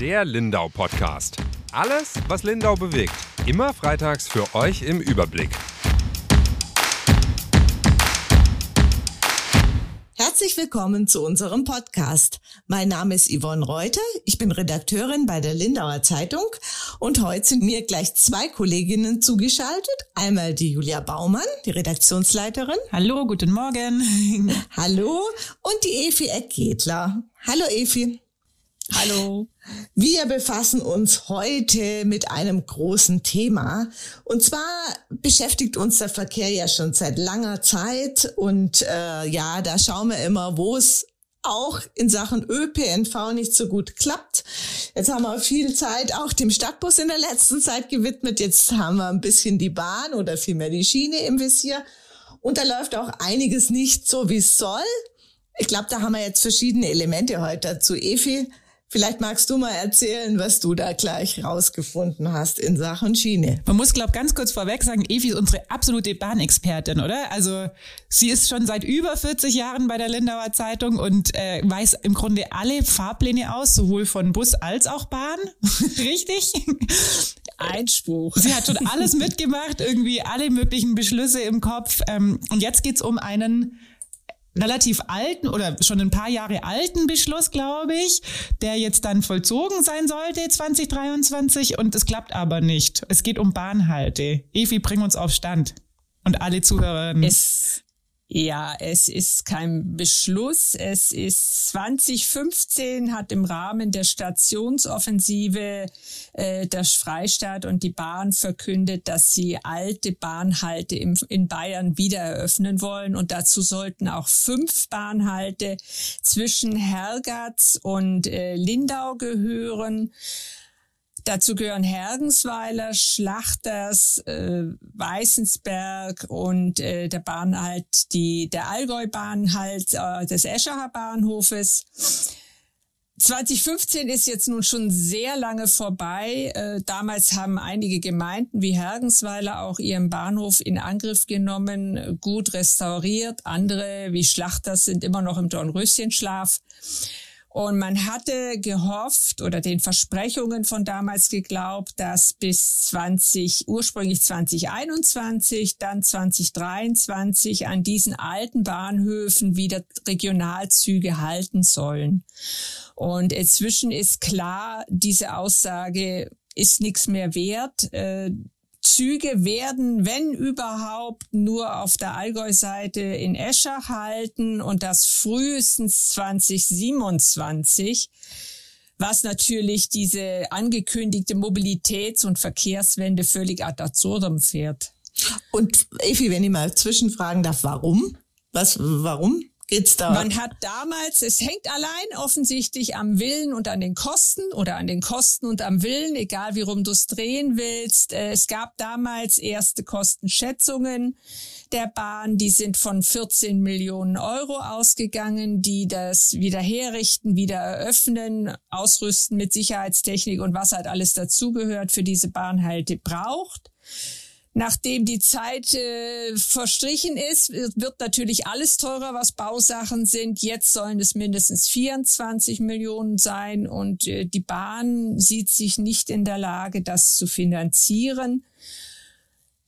Der Lindau Podcast. Alles, was Lindau bewegt. Immer freitags für euch im Überblick. Herzlich willkommen zu unserem Podcast. Mein Name ist Yvonne Reuter. Ich bin Redakteurin bei der Lindauer Zeitung und heute sind mir gleich zwei Kolleginnen zugeschaltet. Einmal die Julia Baumann, die Redaktionsleiterin. Hallo, guten Morgen. Hallo. Und die Efi Eckgedler. Hallo Efi. Hallo. Wir befassen uns heute mit einem großen Thema. Und zwar beschäftigt uns der Verkehr ja schon seit langer Zeit. Und äh, ja, da schauen wir immer, wo es auch in Sachen ÖPNV nicht so gut klappt. Jetzt haben wir viel Zeit auch dem Stadtbus in der letzten Zeit gewidmet. Jetzt haben wir ein bisschen die Bahn oder vielmehr die Schiene im Visier. Und da läuft auch einiges nicht so, wie es soll. Ich glaube, da haben wir jetzt verschiedene Elemente heute dazu. Efi, Vielleicht magst du mal erzählen, was du da gleich rausgefunden hast in Sachen Schiene. Man muss, glaube ganz kurz vorweg sagen, Evi ist unsere absolute Bahnexpertin, oder? Also sie ist schon seit über 40 Jahren bei der Lindauer Zeitung und äh, weiß im Grunde alle Fahrpläne aus, sowohl von Bus als auch Bahn. Richtig? Einspruch. Sie hat schon alles mitgemacht, irgendwie alle möglichen Beschlüsse im Kopf. Ähm, und jetzt geht's um einen relativ alten oder schon ein paar Jahre alten Beschluss, glaube ich, der jetzt dann vollzogen sein sollte 2023 und es klappt aber nicht. Es geht um Bahnhalte. Evi, bring uns auf Stand und alle Zuhörerinnen. Es ja, es ist kein Beschluss. Es ist 2015 hat im Rahmen der Stationsoffensive äh, der Freistaat und die Bahn verkündet, dass sie alte Bahnhalte im, in Bayern wieder eröffnen wollen. Und dazu sollten auch fünf Bahnhalte zwischen Hergatz und äh, Lindau gehören. Dazu gehören Hergensweiler, Schlachters, äh, Weißensberg und äh, der Bahnhalt, die, der Allgäu-Bahnhalt äh, des Eschacher Bahnhofes. 2015 ist jetzt nun schon sehr lange vorbei. Äh, damals haben einige Gemeinden wie Hergensweiler auch ihren Bahnhof in Angriff genommen, gut restauriert. Andere wie Schlachters sind immer noch im Dornröschenschlaf. Und man hatte gehofft oder den Versprechungen von damals geglaubt, dass bis 20, ursprünglich 2021, dann 2023 an diesen alten Bahnhöfen wieder Regionalzüge halten sollen. Und inzwischen ist klar, diese Aussage ist nichts mehr wert. Züge werden, wenn überhaupt, nur auf der Allgäu-Seite in Escher halten und das frühestens 2027 was natürlich diese angekündigte Mobilitäts- und Verkehrswende völlig ad absurdum fährt. Und Efi, wenn ich mal zwischenfragen darf, warum? Was, warum? Geht's da? Man hat damals, es hängt allein offensichtlich am Willen und an den Kosten oder an den Kosten und am Willen, egal wie rum du es drehen willst. Äh, es gab damals erste Kostenschätzungen der Bahn, die sind von 14 Millionen Euro ausgegangen, die das wieder herrichten, wieder eröffnen, ausrüsten mit Sicherheitstechnik und was halt alles dazugehört für diese Bahnhalte braucht. Nachdem die Zeit äh, verstrichen ist, wird natürlich alles teurer, was Bausachen sind. Jetzt sollen es mindestens 24 Millionen sein und äh, die Bahn sieht sich nicht in der Lage, das zu finanzieren.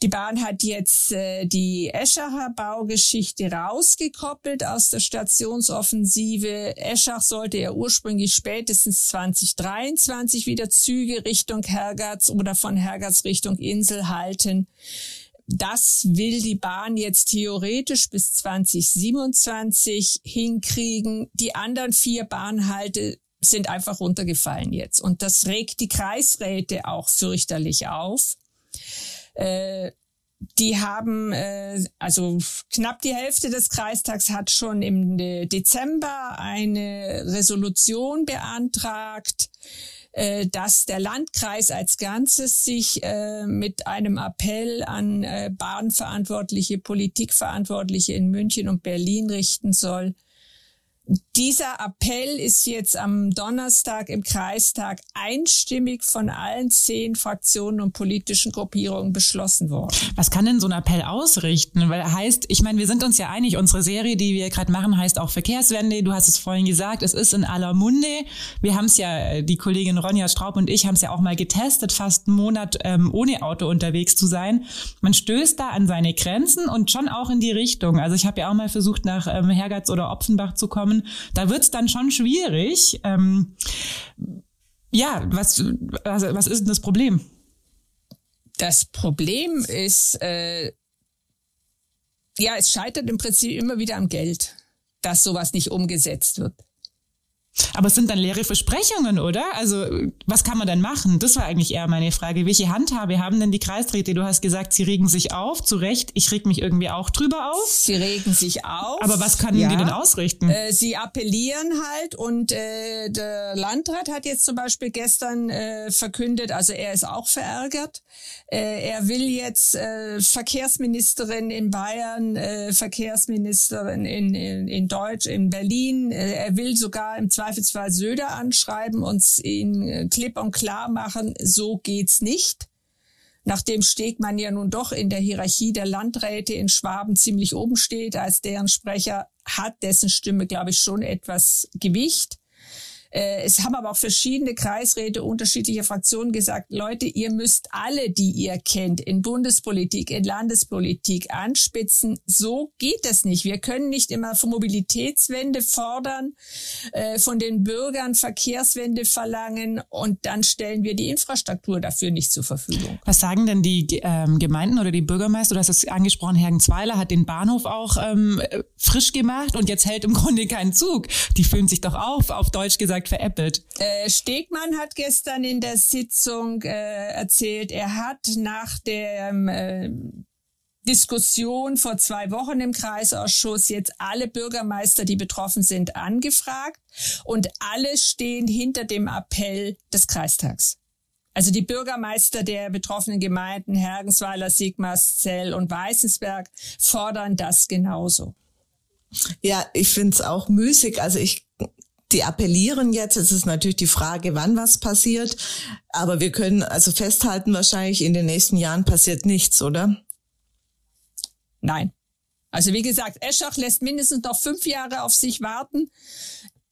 Die Bahn hat jetzt äh, die Eschacher Baugeschichte rausgekoppelt aus der Stationsoffensive. Eschach sollte ja ursprünglich spätestens 2023 wieder Züge Richtung Hergatz oder von Hergatz Richtung Insel halten. Das will die Bahn jetzt theoretisch bis 2027 hinkriegen. Die anderen vier Bahnhalte sind einfach runtergefallen jetzt. Und das regt die Kreisräte auch fürchterlich auf. Äh, die haben, äh, also knapp die Hälfte des Kreistags hat schon im Dezember eine Resolution beantragt, äh, dass der Landkreis als Ganzes sich äh, mit einem Appell an äh, Bahnverantwortliche, Politikverantwortliche in München und Berlin richten soll, dieser Appell ist jetzt am Donnerstag im Kreistag einstimmig von allen zehn Fraktionen und politischen Gruppierungen beschlossen worden. Was kann denn so ein Appell ausrichten? Weil heißt, ich meine, wir sind uns ja einig, unsere Serie, die wir gerade machen, heißt auch Verkehrswende. Du hast es vorhin gesagt, es ist in aller Munde. Wir haben es ja, die Kollegin Ronja Straub und ich haben es ja auch mal getestet, fast einen Monat ähm, ohne Auto unterwegs zu sein. Man stößt da an seine Grenzen und schon auch in die Richtung. Also ich habe ja auch mal versucht, nach ähm, Hergatz oder Opfenbach zu kommen da wird es dann schon schwierig. Ähm, ja, was, also, was ist denn das Problem? Das Problem ist, äh, ja, es scheitert im Prinzip immer wieder am Geld, dass sowas nicht umgesetzt wird. Aber es sind dann leere Versprechungen, oder? Also was kann man denn machen? Das war eigentlich eher meine Frage. Welche Handhabe haben denn die Kreisräte? Du hast gesagt, sie regen sich auf, zu Recht. Ich reg mich irgendwie auch drüber auf. Sie regen sich auf. Aber was können ja. die denn ausrichten? Äh, sie appellieren halt und äh, der Landrat hat jetzt zum Beispiel gestern äh, verkündet, also er ist auch verärgert. Äh, er will jetzt äh, Verkehrsministerin in Bayern, äh, Verkehrsministerin in, in, in Deutsch, in Berlin. Äh, er will sogar im Zweifelsfall Söder anschreiben und ihn äh, klipp und klar machen, so geht's nicht. Nachdem Stegmann ja nun doch in der Hierarchie der Landräte in Schwaben ziemlich oben steht, als deren Sprecher hat dessen Stimme, glaube ich, schon etwas Gewicht. Äh, es haben aber auch verschiedene Kreisräte unterschiedlicher Fraktionen gesagt, Leute, ihr müsst alle, die ihr kennt, in Bundespolitik, in Landespolitik anspitzen. So geht es nicht. Wir können nicht immer von Mobilitätswende fordern, äh, von den Bürgern Verkehrswende verlangen und dann stellen wir die Infrastruktur dafür nicht zur Verfügung. Was sagen denn die ähm, Gemeinden oder die Bürgermeister? Du hast es angesprochen, Hergenzweiler hat den Bahnhof auch ähm, frisch gemacht und jetzt hält im Grunde keinen Zug. Die fühlen sich doch auf, auf Deutsch gesagt, direkt veräppelt. Äh, Stegmann hat gestern in der Sitzung äh, erzählt, er hat nach der äh, Diskussion vor zwei Wochen im Kreisausschuss jetzt alle Bürgermeister, die betroffen sind, angefragt und alle stehen hinter dem Appell des Kreistags. Also die Bürgermeister der betroffenen Gemeinden Hergensweiler, Sigmarszell und Weißensberg fordern das genauso. Ja, ich finde es auch müßig. Also ich die appellieren jetzt. Es ist natürlich die Frage, wann was passiert. Aber wir können also festhalten, wahrscheinlich in den nächsten Jahren passiert nichts, oder? Nein. Also wie gesagt, Eschach lässt mindestens noch fünf Jahre auf sich warten.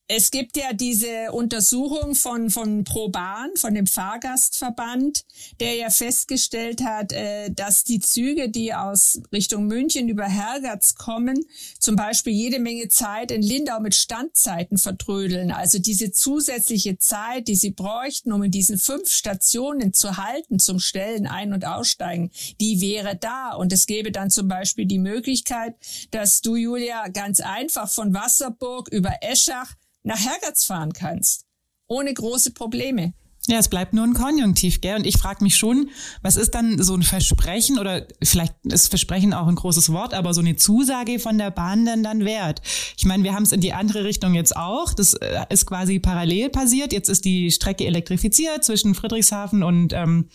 Es gibt ja diese Untersuchung von, von ProBahn, von dem Fahrgastverband, der ja festgestellt hat, äh, dass die Züge, die aus Richtung München über Hergatz kommen, zum Beispiel jede Menge Zeit in Lindau mit Standzeiten vertrödeln. Also diese zusätzliche Zeit, die sie bräuchten, um in diesen fünf Stationen zu halten, zum Stellen ein- und aussteigen, die wäre da. Und es gäbe dann zum Beispiel die Möglichkeit, dass du, Julia, ganz einfach von Wasserburg über Eschach nach Hergatz fahren kannst. Ohne große Probleme. Ja, es bleibt nur ein Konjunktiv, gell? Und ich frage mich schon, was ist dann so ein Versprechen oder vielleicht ist Versprechen auch ein großes Wort, aber so eine Zusage von der Bahn denn dann wert? Ich meine, wir haben es in die andere Richtung jetzt auch. Das äh, ist quasi parallel passiert. Jetzt ist die Strecke elektrifiziert zwischen Friedrichshafen und ähm,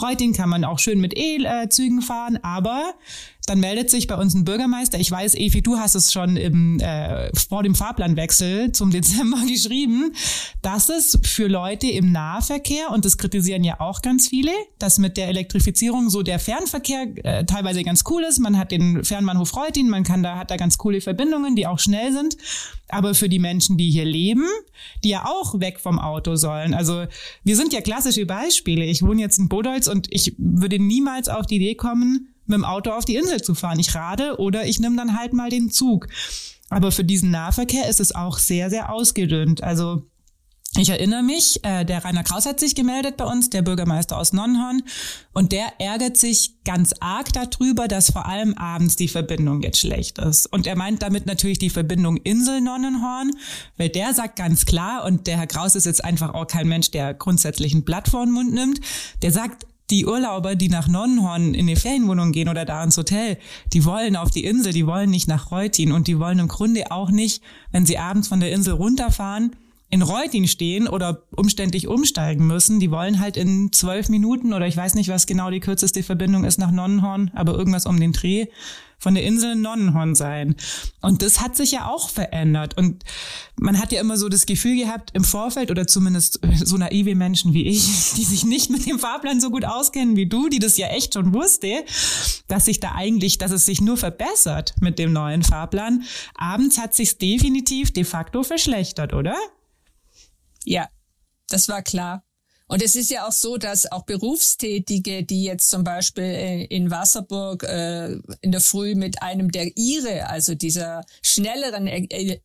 Reuting kann man auch schön mit E-Zügen fahren, aber dann meldet sich bei uns ein Bürgermeister. Ich weiß, Evi, du hast es schon im, äh, vor dem Fahrplanwechsel zum Dezember geschrieben, dass es für Leute im Nahverkehr, und das kritisieren ja auch ganz viele, dass mit der Elektrifizierung so der Fernverkehr äh, teilweise ganz cool ist. Man hat den Fernbahnhof Reutin, man kann da, hat da ganz coole Verbindungen, die auch schnell sind. Aber für die Menschen, die hier leben, die ja auch weg vom Auto sollen. Also wir sind ja klassische Beispiele. Ich wohne jetzt in Bodolz und ich würde niemals auf die Idee kommen, mit dem Auto auf die Insel zu fahren. Ich rade oder ich nehme dann halt mal den Zug. Aber für diesen Nahverkehr ist es auch sehr, sehr ausgedünnt. Also ich erinnere mich, äh, der Rainer Kraus hat sich gemeldet bei uns, der Bürgermeister aus Nonnhorn, und der ärgert sich ganz arg darüber, dass vor allem abends die Verbindung jetzt schlecht ist. Und er meint damit natürlich die Verbindung Insel-Nonnenhorn, weil der sagt ganz klar, und der Herr Kraus ist jetzt einfach auch kein Mensch, der grundsätzlich ein Blatt vor den Mund nimmt, der sagt, die Urlauber, die nach Nonnenhorn in die Ferienwohnung gehen oder da ins Hotel, die wollen auf die Insel, die wollen nicht nach Reutin und die wollen im Grunde auch nicht, wenn sie abends von der Insel runterfahren, in Reutin stehen oder umständlich umsteigen müssen. Die wollen halt in zwölf Minuten oder ich weiß nicht, was genau die kürzeste Verbindung ist nach Nonnenhorn, aber irgendwas um den Dreh von der Insel Nonnenhorn sein. Und das hat sich ja auch verändert. Und man hat ja immer so das Gefühl gehabt im Vorfeld oder zumindest so naive Menschen wie ich, die sich nicht mit dem Fahrplan so gut auskennen wie du, die das ja echt schon wusste, dass sich da eigentlich, dass es sich nur verbessert mit dem neuen Fahrplan. Abends hat sich definitiv de facto verschlechtert, oder? Ja, das war klar. Und es ist ja auch so, dass auch Berufstätige, die jetzt zum Beispiel äh, in Wasserburg äh, in der Früh mit einem der Ire, also dieser schnelleren äh,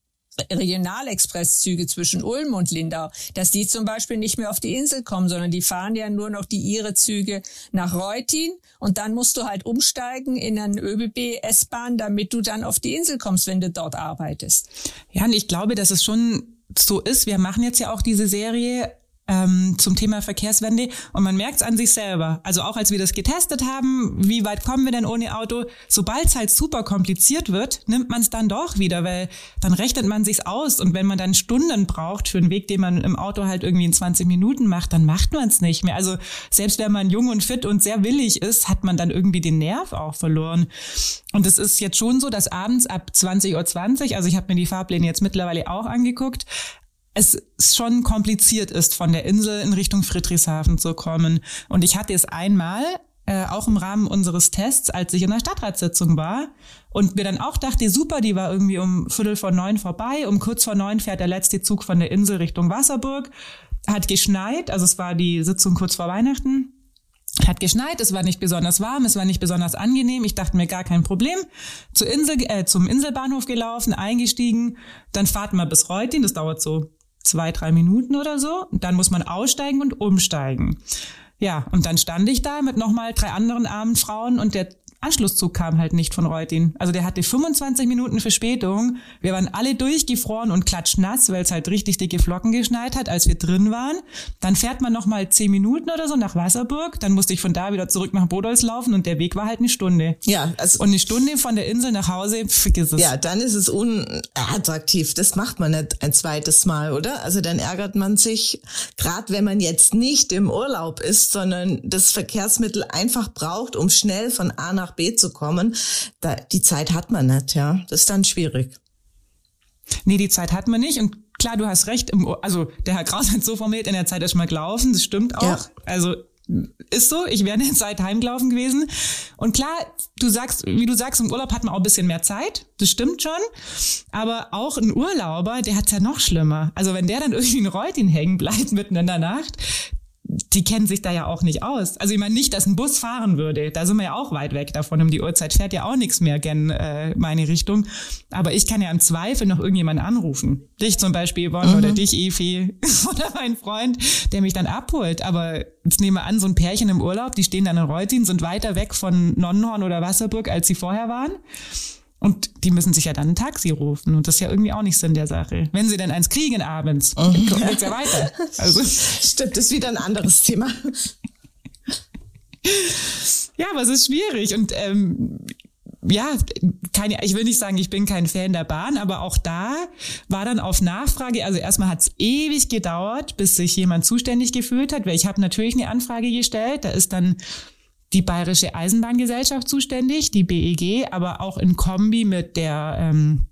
Regionalexpresszüge zwischen Ulm und Lindau, dass die zum Beispiel nicht mehr auf die Insel kommen, sondern die fahren ja nur noch die Ire-Züge nach Reutin und dann musst du halt umsteigen in einen ÖBB-S-Bahn, damit du dann auf die Insel kommst, wenn du dort arbeitest. Ja, und ich glaube, dass es schon so ist. Wir machen jetzt ja auch diese Serie ähm, zum Thema Verkehrswende und man merkt es an sich selber. Also auch als wir das getestet haben, wie weit kommen wir denn ohne Auto? Sobald es halt super kompliziert wird, nimmt man es dann doch wieder, weil dann rechnet man sich's aus und wenn man dann Stunden braucht für einen Weg, den man im Auto halt irgendwie in 20 Minuten macht, dann macht man es nicht mehr. Also selbst wenn man jung und fit und sehr willig ist, hat man dann irgendwie den Nerv auch verloren. Und es ist jetzt schon so, dass abends ab 20.20 Uhr, 20, also ich habe mir die Fahrpläne jetzt mittlerweile auch angeguckt, es schon kompliziert ist, von der Insel in Richtung Friedrichshafen zu kommen. Und ich hatte es einmal, äh, auch im Rahmen unseres Tests, als ich in der Stadtratssitzung war und mir dann auch dachte, super, die war irgendwie um Viertel vor neun vorbei, um kurz vor neun fährt der letzte Zug von der Insel Richtung Wasserburg, hat geschneit, also es war die Sitzung kurz vor Weihnachten, hat geschneit, es war nicht besonders warm, es war nicht besonders angenehm. Ich dachte mir gar kein Problem. Zur Insel, äh, zum Inselbahnhof gelaufen, eingestiegen, dann fahrt man bis Reutin, das dauert so zwei, drei Minuten oder so. Dann muss man aussteigen und umsteigen. Ja, und dann stand ich da mit nochmal drei anderen armen Frauen und der Anschlusszug kam halt nicht von Reutin. Also der hatte 25 Minuten Verspätung. Wir waren alle durchgefroren und klatschnass, weil es halt richtig dicke Flocken geschneit hat, als wir drin waren. Dann fährt man noch mal zehn Minuten oder so nach Wasserburg. Dann musste ich von da wieder zurück nach Bodolz laufen und der Weg war halt eine Stunde. Ja, also und eine Stunde von der Insel nach Hause, vergiss es. Ja, dann ist es unattraktiv. Das macht man nicht ein zweites Mal, oder? Also dann ärgert man sich, gerade wenn man jetzt nicht im Urlaub ist, sondern das Verkehrsmittel einfach braucht, um schnell von A nach nach B zu kommen, da, die Zeit hat man nicht, ja. Das ist dann schwierig. Nee, die Zeit hat man nicht. Und klar, du hast recht. Im, also der Herr Kraus hat so formuliert, in der Zeit ist mal gelaufen. Das stimmt auch. Ja. Also ist so, ich wäre in der Zeit heimgelaufen gewesen. Und klar, du sagst, wie du sagst, im Urlaub hat man auch ein bisschen mehr Zeit. Das stimmt schon. Aber auch ein Urlauber, der hat's ja noch schlimmer. Also wenn der dann irgendwie in Reutin hängen bleibt mitten in der Nacht, die kennen sich da ja auch nicht aus. Also ich meine nicht, dass ein Bus fahren würde. Da sind wir ja auch weit weg davon. Um die Uhrzeit fährt ja auch nichts mehr gen äh, meine Richtung. Aber ich kann ja im Zweifel noch irgendjemanden anrufen. Dich zum Beispiel, Yvonne, mhm. oder dich, Efi, oder mein Freund, der mich dann abholt. Aber jetzt nehmen wir an, so ein Pärchen im Urlaub, die stehen dann in Reutin, sind weiter weg von Nonnenhorn oder Wasserburg, als sie vorher waren. Und die müssen sich ja dann ein Taxi rufen. Und das ist ja irgendwie auch nicht Sinn der Sache. Wenn sie denn eins kriegen abends, mhm. dann geht's ja weiter. Also. Stimmt, das ist wieder ein anderes Thema. ja, aber es ist schwierig. Und ähm, ja, keine, ich will nicht sagen, ich bin kein Fan der Bahn, aber auch da war dann auf Nachfrage, also erstmal hat es ewig gedauert, bis sich jemand zuständig gefühlt hat, weil ich habe natürlich eine Anfrage gestellt, da ist dann die Bayerische Eisenbahngesellschaft zuständig, die BEG, aber auch in Kombi mit der ähm,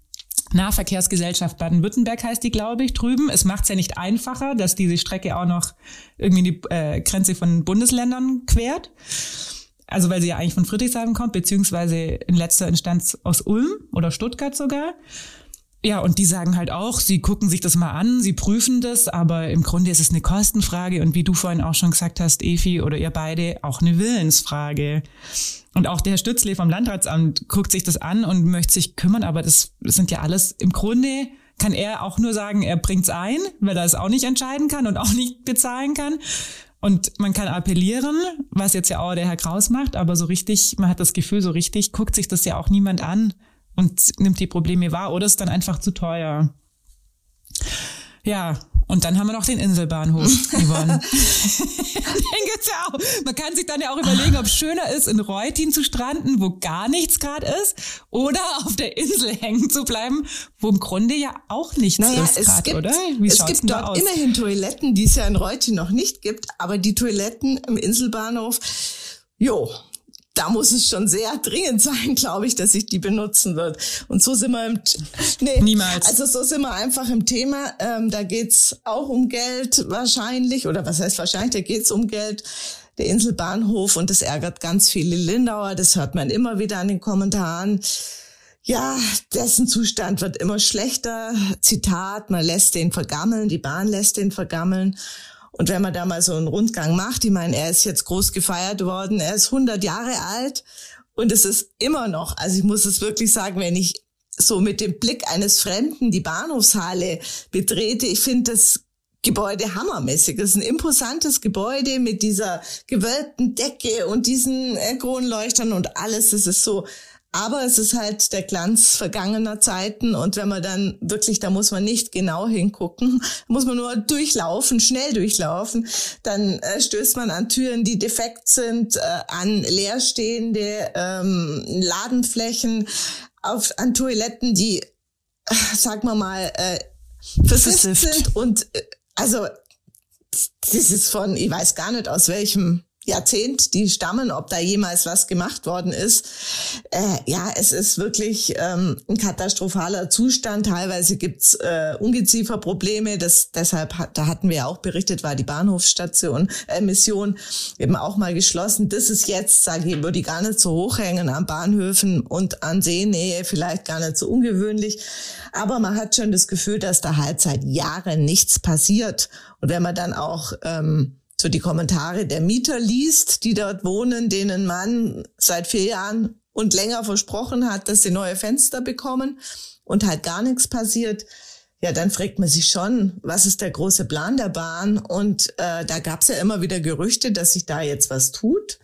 Nahverkehrsgesellschaft Baden-Württemberg heißt die, glaube ich, drüben. Es macht es ja nicht einfacher, dass diese Strecke auch noch irgendwie die äh, Grenze von Bundesländern quert. Also weil sie ja eigentlich von Friedrichshafen kommt, beziehungsweise in letzter Instanz aus Ulm oder Stuttgart sogar. Ja, und die sagen halt auch, sie gucken sich das mal an, sie prüfen das, aber im Grunde ist es eine Kostenfrage und wie du vorhin auch schon gesagt hast, Efi oder ihr beide, auch eine Willensfrage. Und auch der Herr Stützle vom Landratsamt guckt sich das an und möchte sich kümmern, aber das sind ja alles im Grunde kann er auch nur sagen, er bringt's ein, weil er es auch nicht entscheiden kann und auch nicht bezahlen kann. Und man kann appellieren, was jetzt ja auch der Herr Kraus macht, aber so richtig, man hat das Gefühl, so richtig guckt sich das ja auch niemand an und nimmt die Probleme wahr oder ist dann einfach zu teuer. Ja, Und dann haben wir noch den Inselbahnhof, Yvonne. den gibt's ja auch. Man kann sich dann ja auch überlegen, ob es schöner ist, in Reutin zu stranden, wo gar nichts gerade ist, oder auf der Insel hängen zu bleiben, wo im Grunde ja auch nichts naja, ist gerade, oder? Wie es gibt dort aus? immerhin Toiletten, die es ja in Reutin noch nicht gibt, aber die Toiletten im Inselbahnhof, jo, da muss es schon sehr dringend sein, glaube ich, dass ich die benutzen wird. Und so sind wir im, nee, niemals. Also so sind wir einfach im Thema. Ähm, da geht's auch um Geld wahrscheinlich, oder was heißt wahrscheinlich, da geht's um Geld. Der Inselbahnhof und das ärgert ganz viele Lindauer. Das hört man immer wieder an den Kommentaren. Ja, dessen Zustand wird immer schlechter. Zitat, man lässt den vergammeln, die Bahn lässt den vergammeln. Und wenn man da mal so einen Rundgang macht, ich meine, er ist jetzt groß gefeiert worden, er ist 100 Jahre alt und es ist immer noch, also ich muss es wirklich sagen, wenn ich so mit dem Blick eines Fremden die Bahnhofshalle betrete, ich finde das Gebäude hammermäßig. Es ist ein imposantes Gebäude mit dieser gewölbten Decke und diesen äh, Kronleuchtern und alles. Es ist so aber es ist halt der Glanz vergangener Zeiten und wenn man dann wirklich, da muss man nicht genau hingucken, muss man nur durchlaufen, schnell durchlaufen, dann äh, stößt man an Türen, die defekt sind, äh, an leerstehende ähm, Ladenflächen, auf, an Toiletten, die, äh, sagen wir mal, äh, versifft sind und äh, also das ist von, ich weiß gar nicht aus welchem Jahrzehnt, die stammen, ob da jemals was gemacht worden ist. Äh, ja, es ist wirklich ähm, ein katastrophaler Zustand. Teilweise gibt's äh, Ungezieferprobleme. Das, deshalb, hat, da hatten wir ja auch berichtet, war die Bahnhofsstation, äh, Mission eben auch mal geschlossen. Das ist jetzt, sage ich, würde ich gar nicht so hoch hängen an Bahnhöfen und an Seenähe, vielleicht gar nicht so ungewöhnlich. Aber man hat schon das Gefühl, dass da halt seit Jahren nichts passiert. Und wenn man dann auch ähm, so die Kommentare der Mieter liest, die dort wohnen, denen man seit vier Jahren und länger versprochen hat, dass sie neue Fenster bekommen und halt gar nichts passiert, ja, dann fragt man sich schon, was ist der große Plan der Bahn? Und äh, da gab es ja immer wieder Gerüchte, dass sich da jetzt was tut.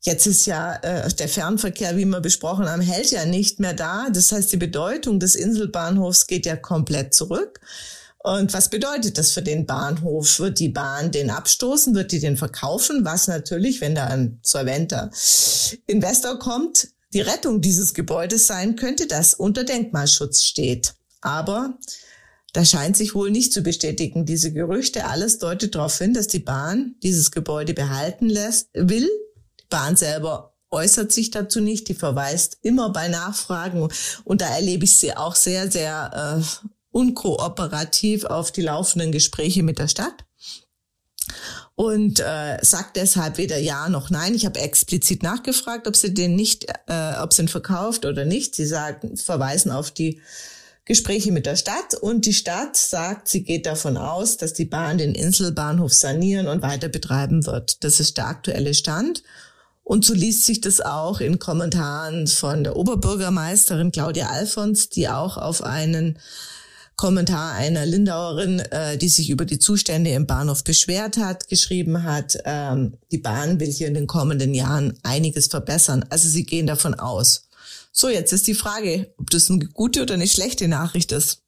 Jetzt ist ja äh, der Fernverkehr, wie wir besprochen haben, hält ja nicht mehr da. Das heißt, die Bedeutung des Inselbahnhofs geht ja komplett zurück. Und was bedeutet das für den Bahnhof? Wird die Bahn den abstoßen? Wird die den verkaufen? Was natürlich, wenn da ein solventer Investor kommt, die Rettung dieses Gebäudes sein könnte, das unter Denkmalschutz steht. Aber da scheint sich wohl nicht zu bestätigen. Diese Gerüchte, alles deutet darauf hin, dass die Bahn dieses Gebäude behalten lässt, will. Die Bahn selber äußert sich dazu nicht, die verweist immer bei Nachfragen und da erlebe ich sie auch sehr, sehr äh, unkooperativ auf die laufenden Gespräche mit der Stadt und äh, sagt deshalb weder ja noch nein. Ich habe explizit nachgefragt, ob sie den nicht, äh, ob sie ihn verkauft oder nicht. Sie sagen, verweisen auf die Gespräche mit der Stadt und die Stadt sagt, sie geht davon aus, dass die Bahn den Inselbahnhof sanieren und weiter betreiben wird. Das ist der aktuelle Stand. Und so liest sich das auch in Kommentaren von der Oberbürgermeisterin Claudia Alfons, die auch auf einen Kommentar einer Lindauerin, äh, die sich über die Zustände im Bahnhof beschwert hat, geschrieben hat, ähm, die Bahn will hier in den kommenden Jahren einiges verbessern. Also sie gehen davon aus. So, jetzt ist die Frage, ob das eine gute oder eine schlechte Nachricht ist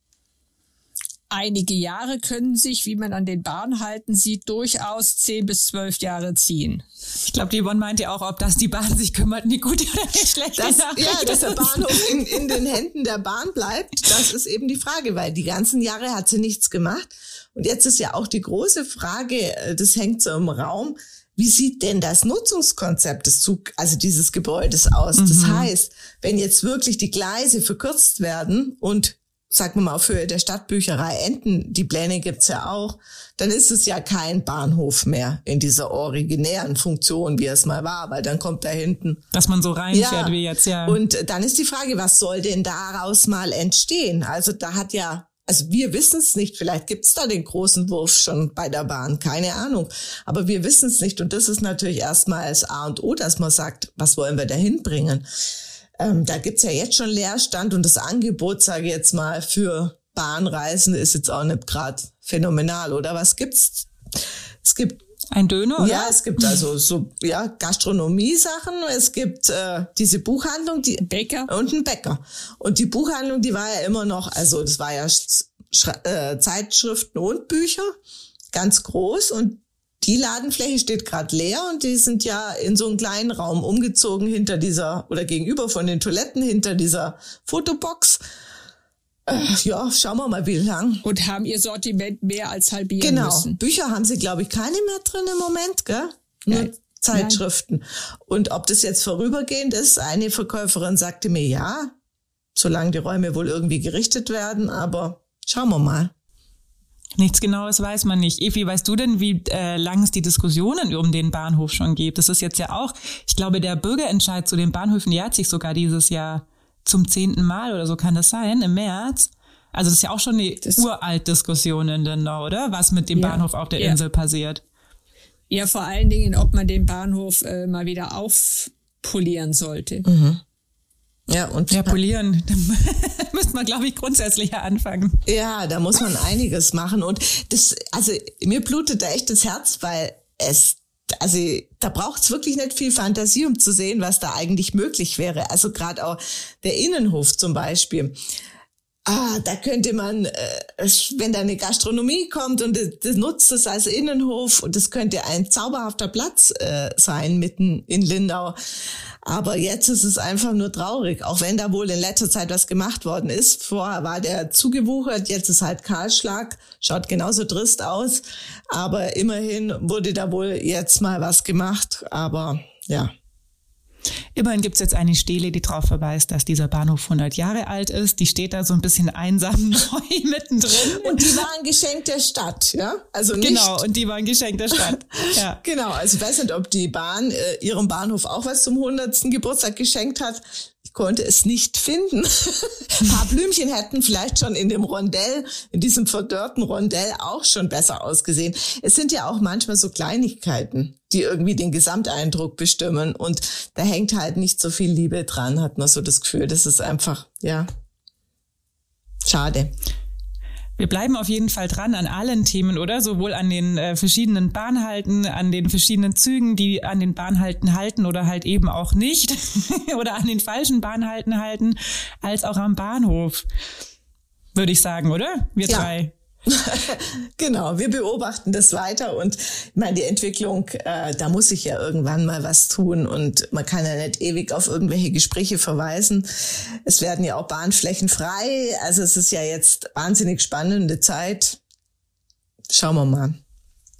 einige Jahre können sich, wie man an den Bahnhalten sieht, durchaus zehn bis zwölf Jahre ziehen. Ich glaube, die Yvonne meinte auch, ob das die Bahn sich kümmert, eine gute oder eine schlechte das, Ja, dass der Bahnhof in, in den Händen der Bahn bleibt, das ist eben die Frage, weil die ganzen Jahre hat sie nichts gemacht. Und jetzt ist ja auch die große Frage, äh, das hängt so im Raum, wie sieht denn das Nutzungskonzept des Zug, also dieses Gebäudes aus? Mhm. Das heißt, wenn jetzt wirklich die Gleise verkürzt werden und sagen wir mal, auf Höhe der Stadtbücherei Enten, die Pläne gibt's ja auch, dann ist es ja kein Bahnhof mehr in dieser originären Funktion, wie es mal war, weil dann kommt da hinten. Dass man so reinfährt ja. wie jetzt, ja. Und dann ist die Frage, was soll denn daraus mal entstehen? Also da hat ja also wir wissen es nicht, vielleicht gibt's da den großen Wurf schon bei der Bahn, keine Ahnung. Aber wir wissen es nicht. Und das ist natürlich erstmal als A und O, dass man sagt, was wollen wir da hinbringen? Ähm, da gibt's ja jetzt schon Leerstand und das Angebot, sage ich jetzt mal, für Bahnreisen ist jetzt auch nicht gerade phänomenal, oder? Was gibt's? Es gibt ein Döner, oder? Ja, es gibt also so ja Gastronomie-Sachen. Es gibt äh, diese Buchhandlung, die Bäcker und ein Bäcker. Und die Buchhandlung, die war ja immer noch, also das war ja Schra äh, Zeitschriften und Bücher, ganz groß und die Ladenfläche steht gerade leer und die sind ja in so einen kleinen Raum umgezogen hinter dieser oder gegenüber von den Toiletten hinter dieser Fotobox. Äh, ja, schauen wir mal, wie lang. Und haben ihr Sortiment mehr als halbieren genau. müssen. Bücher haben sie, glaube ich, keine mehr drin im Moment, gell? Nur Nein. Zeitschriften. Nein. Und ob das jetzt vorübergehend ist, eine Verkäuferin sagte mir ja, solange die Räume wohl irgendwie gerichtet werden, aber schauen wir mal. Nichts Genaues weiß man nicht. Evi, weißt du denn, wie äh, lang es die Diskussionen um den Bahnhof schon gibt? Das ist jetzt ja auch, ich glaube, der Bürgerentscheid zu den Bahnhöfen jährt sich sogar dieses Jahr zum zehnten Mal oder so kann das sein, im März. Also das ist ja auch schon eine uralt Diskussion in Lindau, oder? Was mit dem ja, Bahnhof auf der ja. Insel passiert. Ja, vor allen Dingen, ob man den Bahnhof äh, mal wieder aufpolieren sollte. Mhm. Ja, und ja, polieren. Da müsste man, glaube ich, grundsätzlicher anfangen. Ja, da muss man einiges machen. Und das, also mir blutet da echt das Herz, weil es, also da braucht es wirklich nicht viel Fantasie, um zu sehen, was da eigentlich möglich wäre. Also gerade auch der Innenhof zum Beispiel. Ah, da könnte man, äh, wenn da eine Gastronomie kommt und das, nutzt es als Innenhof und das könnte ein zauberhafter Platz äh, sein mitten in Lindau. Aber jetzt ist es einfach nur traurig, auch wenn da wohl in letzter Zeit was gemacht worden ist. Vorher war der zugewuchert, jetzt ist halt Kahlschlag, schaut genauso trist aus. Aber immerhin wurde da wohl jetzt mal was gemacht. Aber ja. Immerhin gibt's jetzt eine Stele, die darauf verweist, dass dieser Bahnhof 100 Jahre alt ist. Die steht da so ein bisschen einsam neu mittendrin. Und die war ein Geschenk der Stadt, ja? Also nicht genau, und die war ein Geschenk der Stadt. Ja. genau, also ich weiß nicht, ob die Bahn äh, ihrem Bahnhof auch was zum 100. Geburtstag geschenkt hat konnte es nicht finden. Ein paar Blümchen hätten vielleicht schon in dem Rondell, in diesem verdörrten Rondell auch schon besser ausgesehen. Es sind ja auch manchmal so Kleinigkeiten, die irgendwie den Gesamteindruck bestimmen. Und da hängt halt nicht so viel Liebe dran, hat man so das Gefühl. Das ist einfach, ja, schade. Wir bleiben auf jeden Fall dran an allen Themen, oder? Sowohl an den äh, verschiedenen Bahnhalten, an den verschiedenen Zügen, die an den Bahnhalten halten oder halt eben auch nicht, oder an den falschen Bahnhalten halten, als auch am Bahnhof. Würde ich sagen, oder? Wir ja. drei. genau, wir beobachten das weiter und ich meine, die Entwicklung, äh, da muss sich ja irgendwann mal was tun und man kann ja nicht ewig auf irgendwelche Gespräche verweisen. Es werden ja auch Bahnflächen frei, also es ist ja jetzt wahnsinnig spannende Zeit. Schauen wir mal.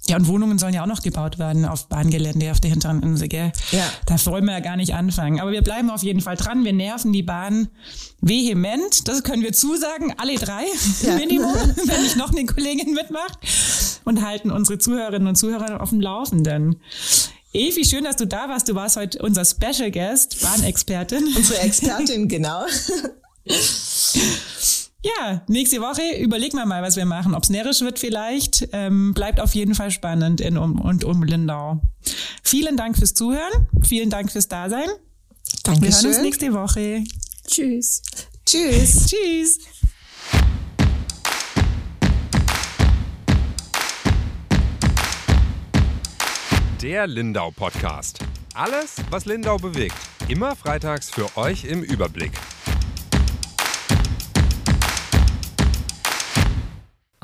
Ja, und Wohnungen sollen ja auch noch gebaut werden auf Bahngelände auf der hinteren Insel, gell? Ja. Da wollen wir ja gar nicht anfangen. Aber wir bleiben auf jeden Fall dran. Wir nerven die Bahn vehement. Das können wir zusagen. Alle drei ja. Minimum, wenn nicht noch eine Kollegin mitmacht. Und halten unsere Zuhörerinnen und Zuhörer auf dem Laufenden. Evi, schön, dass du da warst. Du warst heute unser Special Guest, Bahnexpertin. Unsere Expertin, genau. Ja, nächste Woche überlegen wir mal, was wir machen. Ob es närrisch wird vielleicht. Ähm, bleibt auf jeden Fall spannend in um, und um Lindau. Vielen Dank fürs Zuhören. Vielen Dank fürs Dasein. Dankeschön. Wir hören uns nächste Woche. Tschüss. Tschüss. Tschüss. Der Lindau Podcast. Alles, was Lindau bewegt. Immer freitags für euch im Überblick.